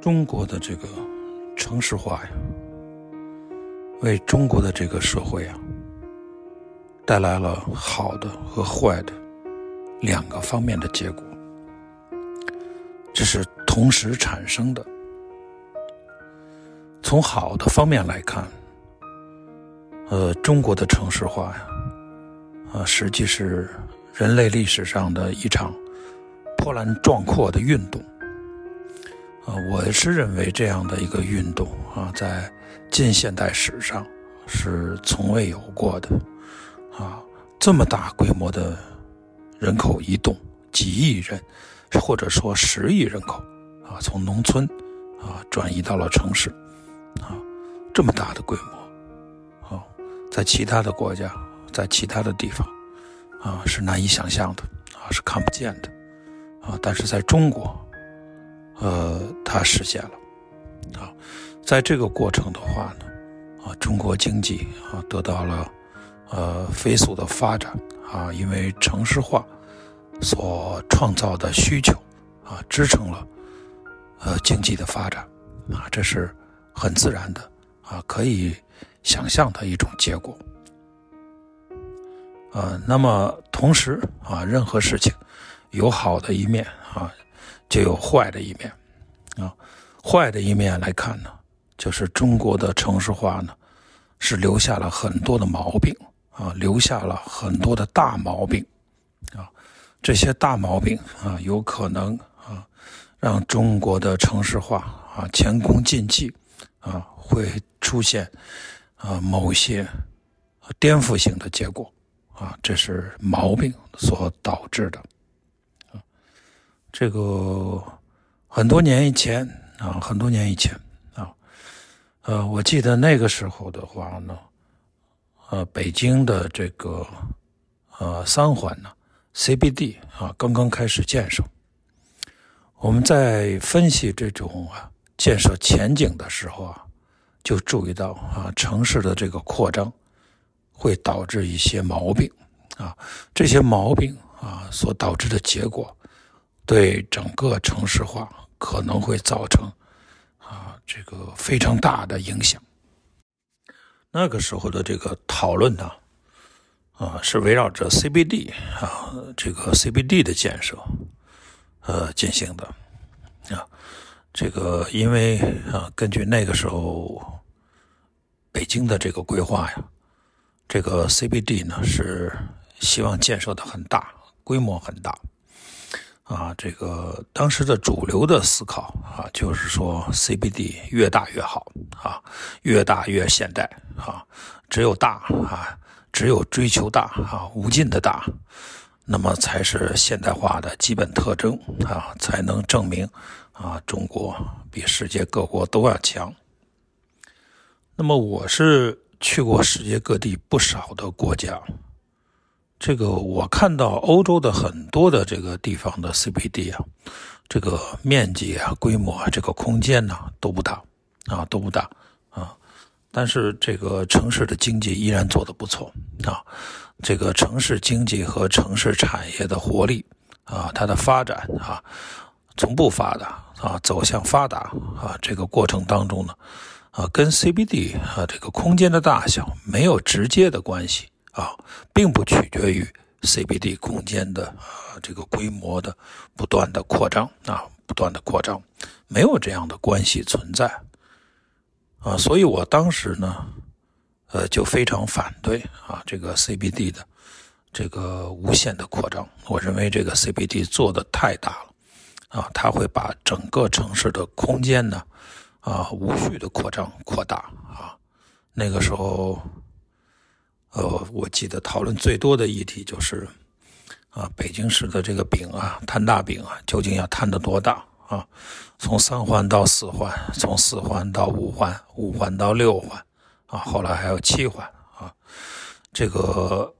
中国的这个城市化呀，为中国的这个社会啊，带来了好的和坏的两个方面的结果，这是同时产生的。从好的方面来看，呃，中国的城市化呀，啊，实际是人类历史上的一场波澜壮阔的运动。啊，我是认为这样的一个运动啊，在近现代史上是从未有过的，啊，这么大规模的人口移动，几亿人，或者说十亿人口，啊，从农村啊转移到了城市，啊，这么大的规模，啊，在其他的国家，在其他的地方，啊，是难以想象的，啊，是看不见的，啊，但是在中国。呃，它实现了，啊，在这个过程的话呢，啊，中国经济啊得到了呃飞速的发展啊，因为城市化所创造的需求啊，支撑了呃经济的发展啊，这是很自然的啊，可以想象的一种结果。呃，那么同时啊，任何事情有好的一面啊。就有坏的一面，啊，坏的一面来看呢，就是中国的城市化呢，是留下了很多的毛病啊，留下了很多的大毛病，啊，这些大毛病啊，有可能啊，让中国的城市化啊前功尽弃，啊，会出现啊某些颠覆性的结果，啊，这是毛病所导致的。这个很多年以前啊，很多年以前啊，呃，我记得那个时候的话呢，呃，北京的这个呃三环呢，CBD 啊，刚刚开始建设。我们在分析这种啊建设前景的时候啊，就注意到啊，城市的这个扩张会导致一些毛病啊，这些毛病啊所导致的结果。对整个城市化可能会造成啊这个非常大的影响。那个时候的这个讨论呢，啊是围绕着 CBD 啊这个 CBD 的建设呃进行的啊这个因为啊根据那个时候北京的这个规划呀，这个 CBD 呢是希望建设的很大，规模很大。啊，这个当时的主流的思考啊，就是说 CBD 越大越好啊，越大越现代啊，只有大啊，只有追求大啊，无尽的大，那么才是现代化的基本特征啊，才能证明啊，中国比世界各国都要强。那么我是去过世界各地不少的国家。这个我看到欧洲的很多的这个地方的 CBD 啊，这个面积啊、规模啊、这个空间呢都不大啊，都不大啊。但是这个城市的经济依然做得不错啊。这个城市经济和城市产业的活力啊，它的发展啊，从不发达啊走向发达啊，这个过程当中呢，啊，跟 CBD 啊这个空间的大小没有直接的关系。啊，并不取决于 CBD 空间的啊这个规模的不断的扩张啊，不断的扩张，没有这样的关系存在啊，所以我当时呢，呃，就非常反对啊这个 CBD 的这个无限的扩张，我认为这个 CBD 做的太大了啊，它会把整个城市的空间呢啊无序的扩张扩大啊，那个时候。呃，我记得讨论最多的议题就是，啊，北京市的这个饼啊，摊大饼啊，究竟要摊得多大啊？从三环到四环，从四环到五环，五环到六环，啊，后来还有七环啊。这个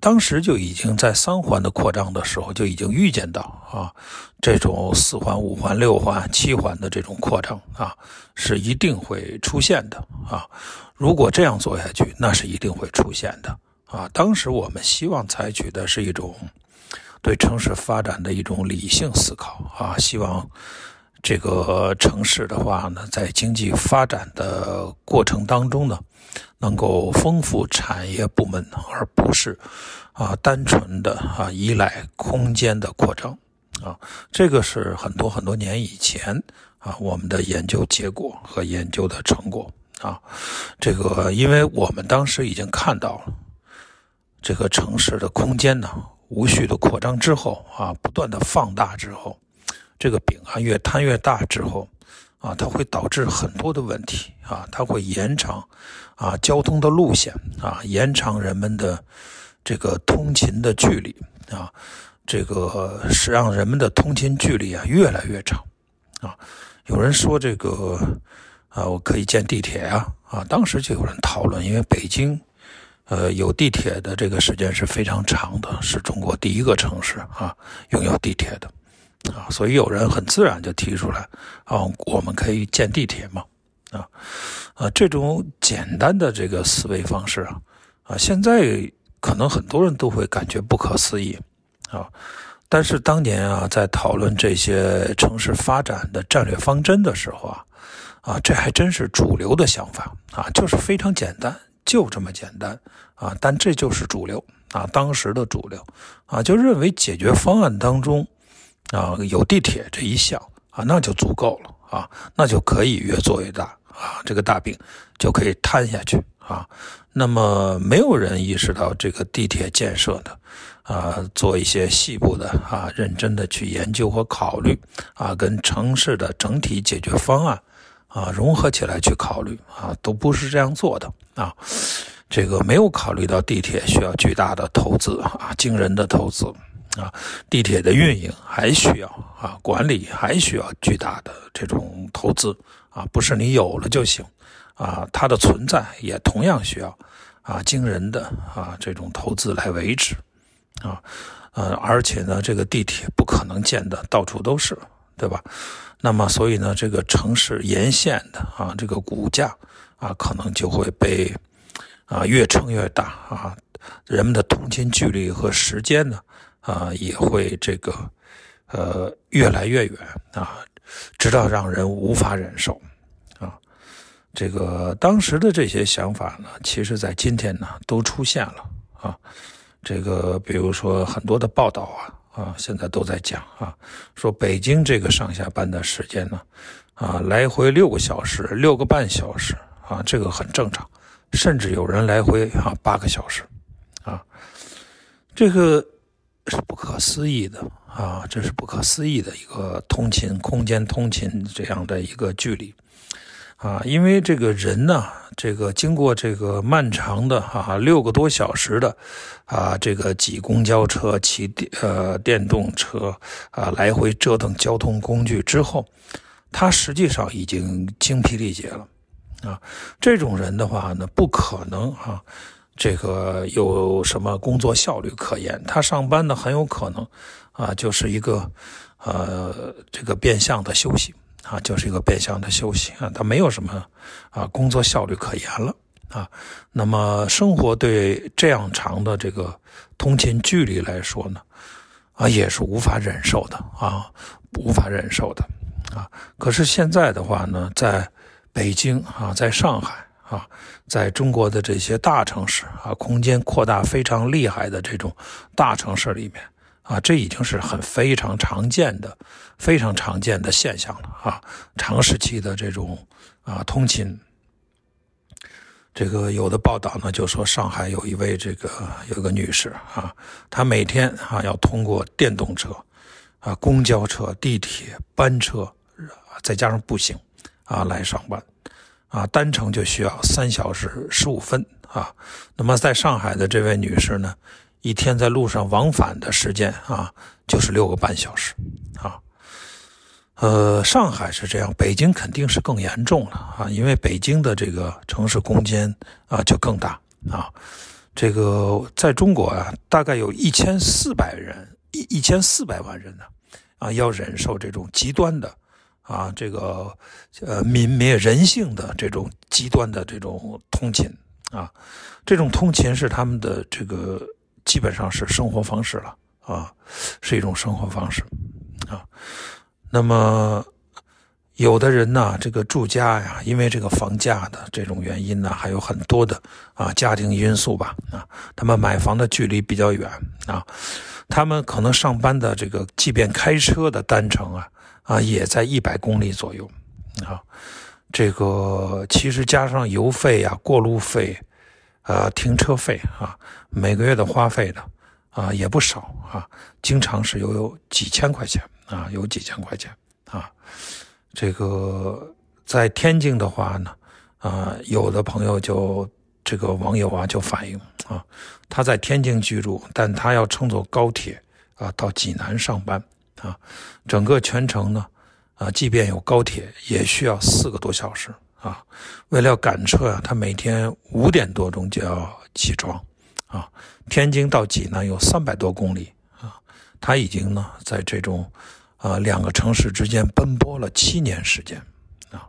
当时就已经在三环的扩张的时候就已经预见到啊，这种四环、五环、六环、七环的这种扩张啊，是一定会出现的啊。如果这样做下去，那是一定会出现的啊！当时我们希望采取的是一种对城市发展的一种理性思考啊，希望这个城市的话呢，在经济发展的过程当中呢，能够丰富产业部门，而不是啊单纯的啊依赖空间的扩张啊。这个是很多很多年以前啊我们的研究结果和研究的成果啊。这个因为我们当时已经看到了这个城市的空间呢，无序的扩张之后啊，不断的放大之后。这个饼啊，越摊越大之后，啊，它会导致很多的问题啊，它会延长啊交通的路线啊，延长人们的这个通勤的距离啊，这个是让人们的通勤距离啊越来越长啊。有人说这个啊，我可以建地铁呀啊，当时就有人讨论，因为北京呃有地铁的这个时间是非常长的，是中国第一个城市啊拥有地铁的。啊，所以有人很自然就提出来，啊，我们可以建地铁嘛，啊，啊，这种简单的这个思维方式啊，啊，现在可能很多人都会感觉不可思议，啊，但是当年啊，在讨论这些城市发展的战略方针的时候啊，啊，这还真是主流的想法啊，就是非常简单，就这么简单啊，但这就是主流啊，当时的主流啊，就认为解决方案当中。啊，有地铁这一项啊，那就足够了啊，那就可以越做越大啊，这个大饼就可以摊下去啊。那么没有人意识到这个地铁建设的啊，做一些细部的啊，认真的去研究和考虑啊，跟城市的整体解决方案啊融合起来去考虑啊，都不是这样做的啊。这个没有考虑到地铁需要巨大的投资啊，惊人的投资。啊，地铁的运营还需要啊，管理还需要巨大的这种投资啊，不是你有了就行啊，它的存在也同样需要啊惊人的啊这种投资来维持啊，呃，而且呢，这个地铁不可能建的到处都是，对吧？那么，所以呢，这个城市沿线的啊，这个骨架啊，可能就会被啊越撑越大啊，人们的通勤距离和时间呢。啊，也会这个，呃，越来越远啊，直到让人无法忍受啊。这个当时的这些想法呢，其实在今天呢都出现了啊。这个比如说很多的报道啊啊，现在都在讲啊，说北京这个上下班的时间呢啊，来回六个小时，六个半小时啊，这个很正常，甚至有人来回啊八个小时啊，这个。是不可思议的啊！这是不可思议的一个通勤空间、通勤这样的一个距离啊！因为这个人呢，这个经过这个漫长的啊六个多小时的啊这个挤公交车、骑电呃电动车啊来回折腾交通工具之后，他实际上已经精疲力竭了啊！这种人的话呢，不可能啊。这个有什么工作效率可言？他上班呢，很有可能，啊，就是一个，呃，这个变相的休息，啊，就是一个变相的休息啊，他没有什么，啊，工作效率可言了，啊，那么生活对这样长的这个通勤距离来说呢，啊，也是无法忍受的，啊，无法忍受的，啊，可是现在的话呢，在北京啊，在上海。啊，在中国的这些大城市啊，空间扩大非常厉害的这种大城市里面啊，这已经是很非常常见的、非常常见的现象了啊。长时期的这种啊通勤，这个有的报道呢就说，上海有一位这个有一个女士啊，她每天啊要通过电动车、啊公交车、地铁、班车，再加上步行啊来上班。啊，单程就需要三小时十五分啊。那么在上海的这位女士呢，一天在路上往返的时间啊，就是六个半小时啊。呃，上海是这样，北京肯定是更严重了啊，因为北京的这个城市空间啊就更大啊。这个在中国啊，大概有一千四百人，一一千四百万人呢，啊，要忍受这种极端的。啊，这个呃泯灭人性的这种极端的这种通勤啊，这种通勤是他们的这个基本上是生活方式了啊，是一种生活方式啊。那么有的人呢，这个住家呀，因为这个房价的这种原因呢，还有很多的啊家庭因素吧啊，他们买房的距离比较远啊，他们可能上班的这个，即便开车的单程啊啊，也在一百公里左右啊，这个其实加上油费呀、过路费，呃，停车费啊，每个月的花费的啊也不少啊，经常是有有几千块钱啊，有几千块钱啊。这个在天津的话呢，啊，有的朋友就这个网友啊就反映啊，他在天津居住，但他要乘坐高铁啊到济南上班啊，整个全程呢啊，即便有高铁也需要四个多小时啊。为了赶车啊，他每天五点多钟就要起床啊。天津到济南有三百多公里啊，他已经呢在这种。啊，两个城市之间奔波了七年时间，啊，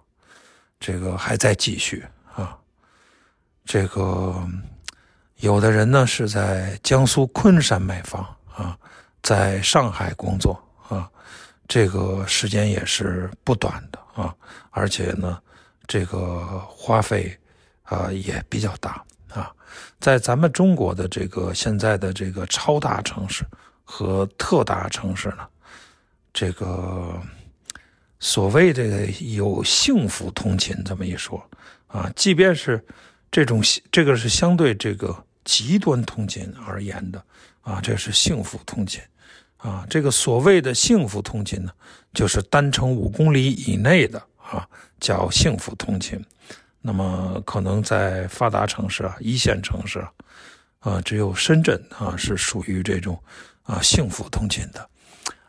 这个还在继续啊。这个有的人呢是在江苏昆山买房啊，在上海工作啊，这个时间也是不短的啊，而且呢，这个花费啊也比较大啊。在咱们中国的这个现在的这个超大城市和特大城市呢。这个所谓这个有幸福通勤这么一说啊，即便是这种这个是相对这个极端通勤而言的啊，这是幸福通勤啊。这个所谓的幸福通勤呢，就是单程五公里以内的啊，叫幸福通勤。那么可能在发达城市啊、一线城市啊，啊，只有深圳啊是属于这种啊幸福通勤的。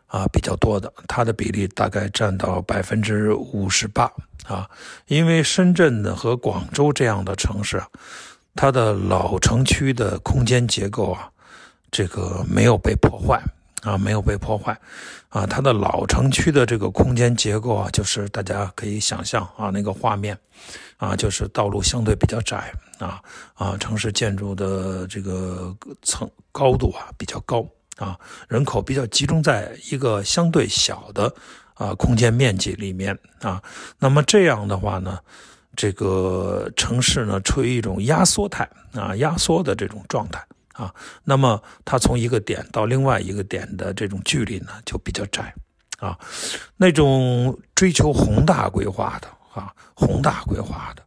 啊，比较多的，它的比例大概占到百分之五十八啊。因为深圳呢和广州这样的城市啊，它的老城区的空间结构啊，这个没有被破坏啊，没有被破坏啊。它的老城区的这个空间结构啊，就是大家可以想象啊，那个画面啊，就是道路相对比较窄啊啊，城市建筑的这个层高度啊比较高。啊，人口比较集中在一个相对小的啊空间面积里面啊，那么这样的话呢，这个城市呢处于一种压缩态啊，压缩的这种状态啊，那么它从一个点到另外一个点的这种距离呢就比较窄啊，那种追求宏大规划的啊，宏大规划的。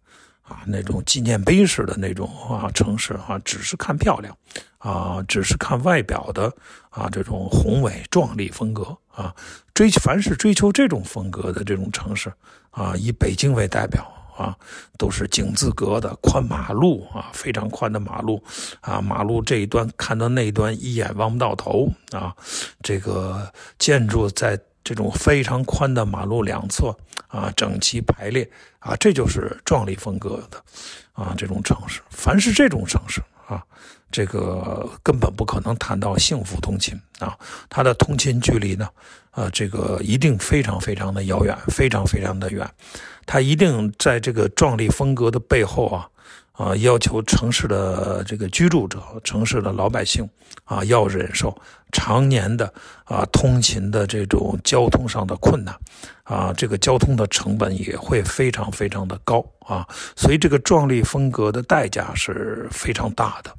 啊，那种纪念碑式的那种啊城市啊，只是看漂亮，啊，只是看外表的啊这种宏伟壮丽风格啊，追凡是追求这种风格的这种城市啊，以北京为代表啊，都是井字格的宽马路啊，非常宽的马路啊，马路这一端看到那一端一眼望不到头啊，这个建筑在。这种非常宽的马路两侧啊，整齐排列啊，这就是壮丽风格的啊，这种城市。凡是这种城市啊，这个根本不可能谈到幸福通勤啊，它的通勤距离呢，啊，这个一定非常非常的遥远，非常非常的远。它一定在这个壮丽风格的背后啊。啊，要求城市的这个居住者、城市的老百姓啊，要忍受常年的啊通勤的这种交通上的困难，啊，这个交通的成本也会非常非常的高啊，所以这个壮丽风格的代价是非常大的，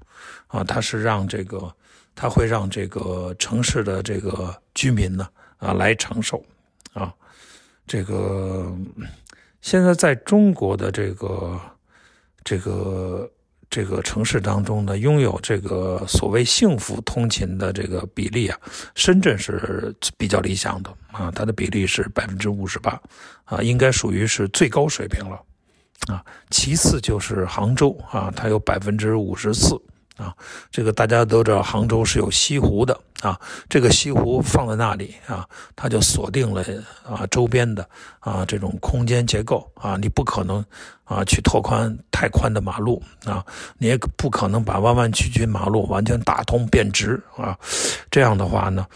啊，它是让这个，它会让这个城市的这个居民呢啊来承受，啊，这个现在在中国的这个。这个这个城市当中呢，拥有这个所谓幸福通勤的这个比例啊，深圳是比较理想的啊，它的比例是百分之五十八啊，应该属于是最高水平了啊。其次就是杭州啊，它有百分之五十四。啊，这个大家都知道，杭州是有西湖的啊。这个西湖放在那里啊，它就锁定了啊周边的啊这种空间结构啊。你不可能啊去拓宽太宽的马路啊，你也不可能把弯弯曲曲马路完全打通变直啊。这样的话呢，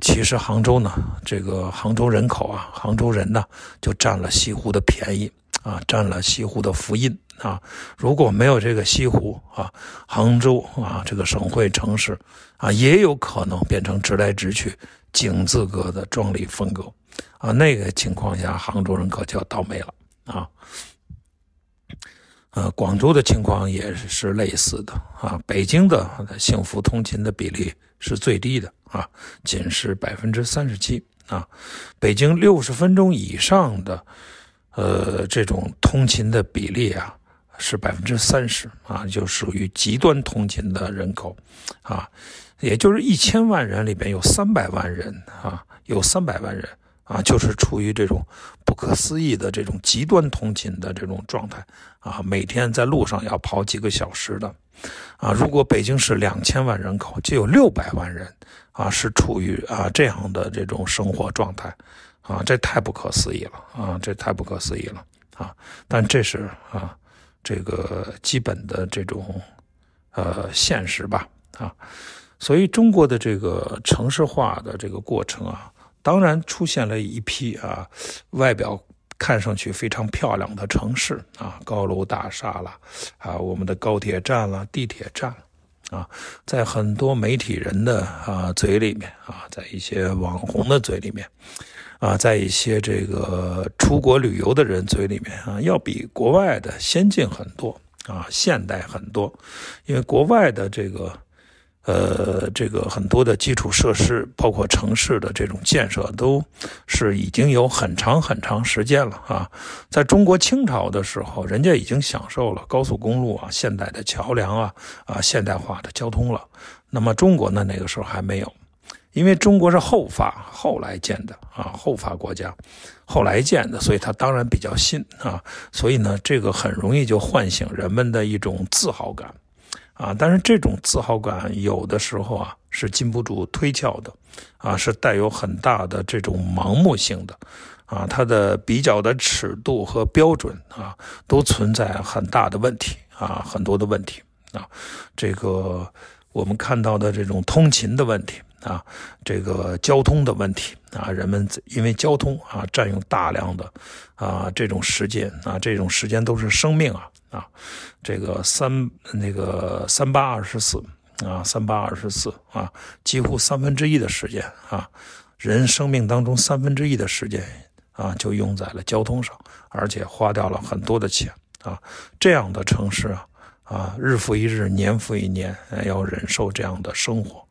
其实杭州呢，这个杭州人口啊，杭州人呢就占了西湖的便宜啊，占了西湖的福音。啊，如果没有这个西湖啊，杭州啊，这个省会城市啊，也有可能变成直来直去井字格的壮丽风格，啊，那个情况下，杭州人可就要倒霉了啊。呃，广州的情况也是类似的啊。北京的幸福通勤的比例是最低的啊，仅是百分之三十七啊。北京六十分钟以上的，呃，这种通勤的比例啊是百分之三十啊，就属于极端通勤的人口啊，也就是一千万人里边有三百万人啊，有三百万人。啊，就是处于这种不可思议的这种极端通勤的这种状态啊，每天在路上要跑几个小时的，啊，如果北京市两千万人口，就有六百万人啊是处于啊这样的这种生活状态，啊，这太不可思议了啊，这太不可思议了啊，但这是啊这个基本的这种呃现实吧啊，所以中国的这个城市化的这个过程啊。当然出现了一批啊，外表看上去非常漂亮的城市啊，高楼大厦了啊，我们的高铁站了、地铁站啊，在很多媒体人的啊嘴里面啊，在一些网红的嘴里面啊，在一些这个出国旅游的人嘴里面啊，要比国外的先进很多啊，现代很多，因为国外的这个。呃，这个很多的基础设施，包括城市的这种建设，都是已经有很长很长时间了啊。在中国清朝的时候，人家已经享受了高速公路啊、现代的桥梁啊、啊现代化的交通了。那么中国呢，那个时候还没有，因为中国是后发后来建的啊，后发国家后来建的，所以它当然比较新啊。所以呢，这个很容易就唤醒人们的一种自豪感。啊，但是这种自豪感有的时候啊是禁不住推敲的，啊是带有很大的这种盲目性的，啊它的比较的尺度和标准啊都存在很大的问题啊很多的问题啊，这个我们看到的这种通勤的问题啊，这个交通的问题啊，人们因为交通啊占用大量的啊这种时间啊这种时间都是生命啊。啊，这个三那个三八二十四啊，三八二十四啊，几乎三分之一的时间啊，人生命当中三分之一的时间啊，就用在了交通上，而且花掉了很多的钱啊。这样的城市啊，啊，日复一日，年复一年，要忍受这样的生活，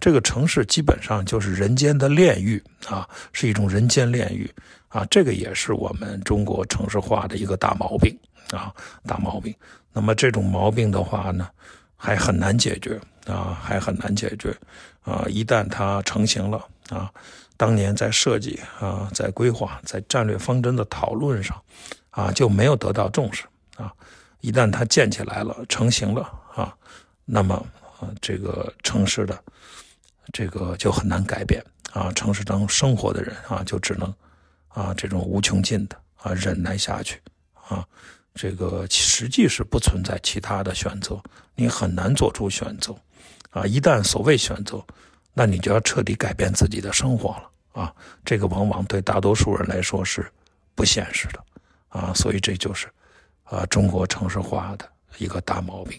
这个城市基本上就是人间的炼狱啊，是一种人间炼狱啊。这个也是我们中国城市化的一个大毛病。啊，大毛病。那么这种毛病的话呢，还很难解决啊，还很难解决啊。一旦它成型了啊，当年在设计啊，在规划、在战略方针的讨论上啊，就没有得到重视啊。一旦它建起来了、成型了啊，那么啊，这个城市的这个就很难改变啊。城市当中生活的人啊，就只能啊，这种无穷尽的啊忍耐下去啊。这个实际是不存在其他的选择，你很难做出选择，啊，一旦所谓选择，那你就要彻底改变自己的生活了，啊，这个往往对大多数人来说是不现实的，啊，所以这就是，啊，中国城市化的一个大毛病。